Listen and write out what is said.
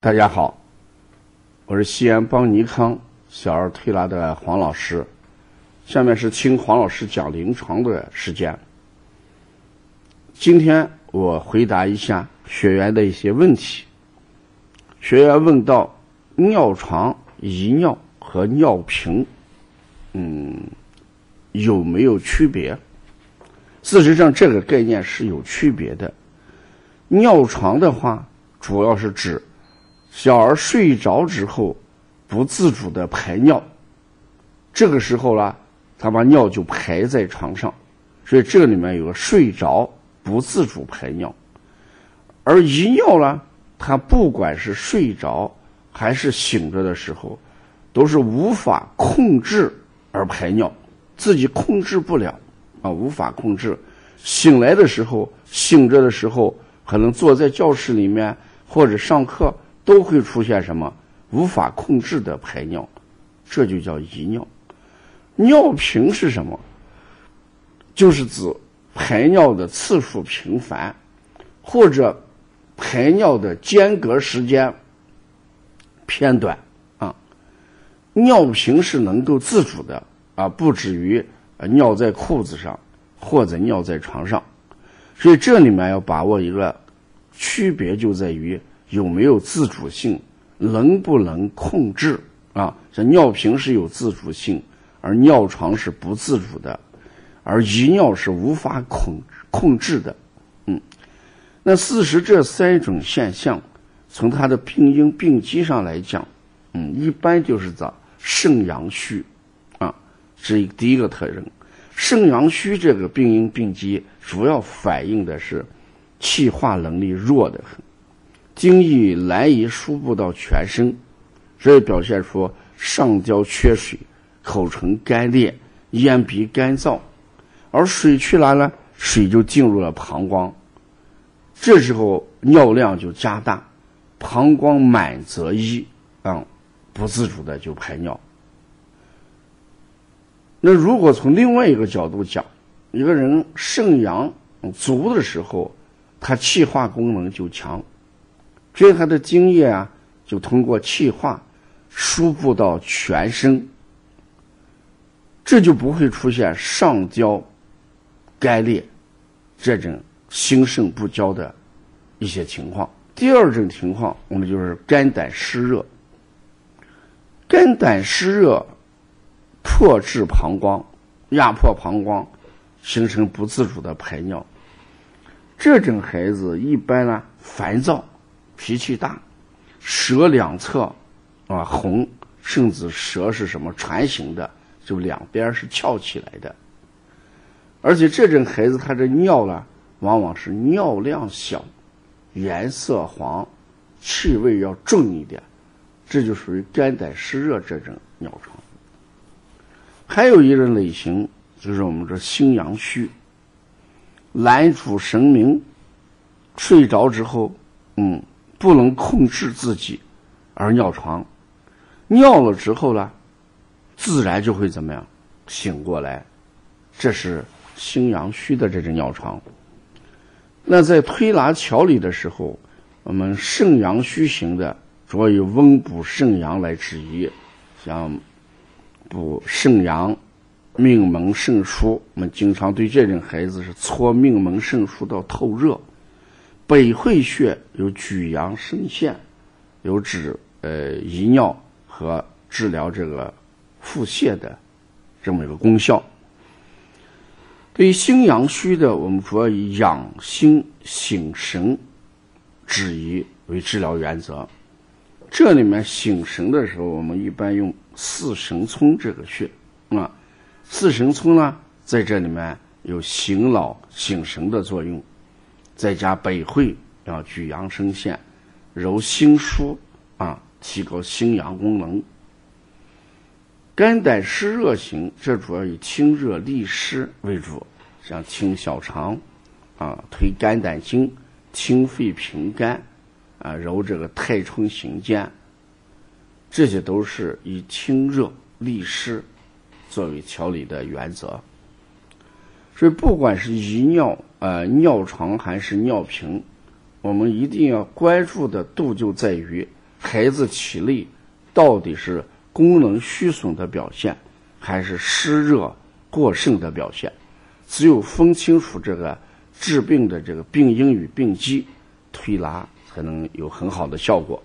大家好，我是西安邦尼康小儿推拿的黄老师。下面是听黄老师讲临床的时间。今天我回答一下学员的一些问题。学员问到尿床、遗尿和尿频，嗯，有没有区别？事实上，这个概念是有区别的。尿床的话，主要是指小儿睡着之后不自主的排尿，这个时候呢，他把尿就排在床上，所以这里面有睡着不自主排尿。而遗尿呢，他不管是睡着还是醒着的时候，都是无法控制而排尿，自己控制不了啊，无法控制。醒来的时候，醒着的时候，可能坐在教室里面或者上课。都会出现什么无法控制的排尿，这就叫遗尿。尿频是什么？就是指排尿的次数频繁，或者排尿的间隔时间偏短啊。尿频是能够自主的啊，不至于尿在裤子上或者尿在床上。所以这里面要把握一个区别，就在于。有没有自主性？能不能控制？啊，这尿频是有自主性，而尿床是不自主的，而遗尿是无法控控制的。嗯，那事实这三种现象，从它的病因病机上来讲，嗯，一般就是找肾阳虚，啊，是第一个特征。肾阳虚这个病因病机，主要反映的是气化能力弱的很。精液难以输布到全身，所以表现出上焦缺水、口唇干裂、咽鼻干燥，而水去了呢，水就进入了膀胱，这时候尿量就加大，膀胱满则溢，啊，不自主的就排尿。那如果从另外一个角度讲，一个人肾阳足的时候，他气化功能就强。所以他的精液啊，就通过气化输布到全身，这就不会出现上焦干裂这种心肾不交的一些情况。第二种情况，我们就是肝胆湿热，肝胆湿热迫至膀胱，压迫膀胱，形成不自主的排尿。这种孩子一般呢烦躁。脾气大，舌两侧啊红，甚至舌是什么船形的，就两边是翘起来的。而且这种孩子他的尿呢，往往是尿量小，颜色黄，气味要重一点，这就属于肝胆湿热这种尿床。还有一种类型就是我们说心阳虚，懒主神明，睡着之后，嗯。不能控制自己而尿床，尿了之后呢，自然就会怎么样醒过来，这是心阳虚的这种尿床。那在推拿调理的时候，我们肾阳虚型的主要以温补肾阳来治宜，像补肾阳、命门肾腧，我们经常对这种孩子是搓命门肾腧到透热。北会穴有举阳生陷，有治呃遗尿和治疗这个腹泻的这么一个功效。对于心阳虚的，我们主要以养心醒神止遗为治疗原则。这里面醒神的时候，我们一般用四神聪这个穴啊。四神聪呢，在这里面有醒脑醒神的作用。再加百会要举阳生陷，揉心腧啊，提高心阳功能。肝胆湿热型，这主要以清热利湿为主，像清小肠啊，推肝胆经，清肺平肝啊，揉这个太冲行间，这些都是以清热利湿作为调理的原则。所以，不管是遗尿。呃，尿床还是尿频，我们一定要关注的度就在于孩子体内到底是功能虚损的表现，还是湿热过剩的表现。只有分清楚这个治病的这个病因与病机，推拿才能有很好的效果。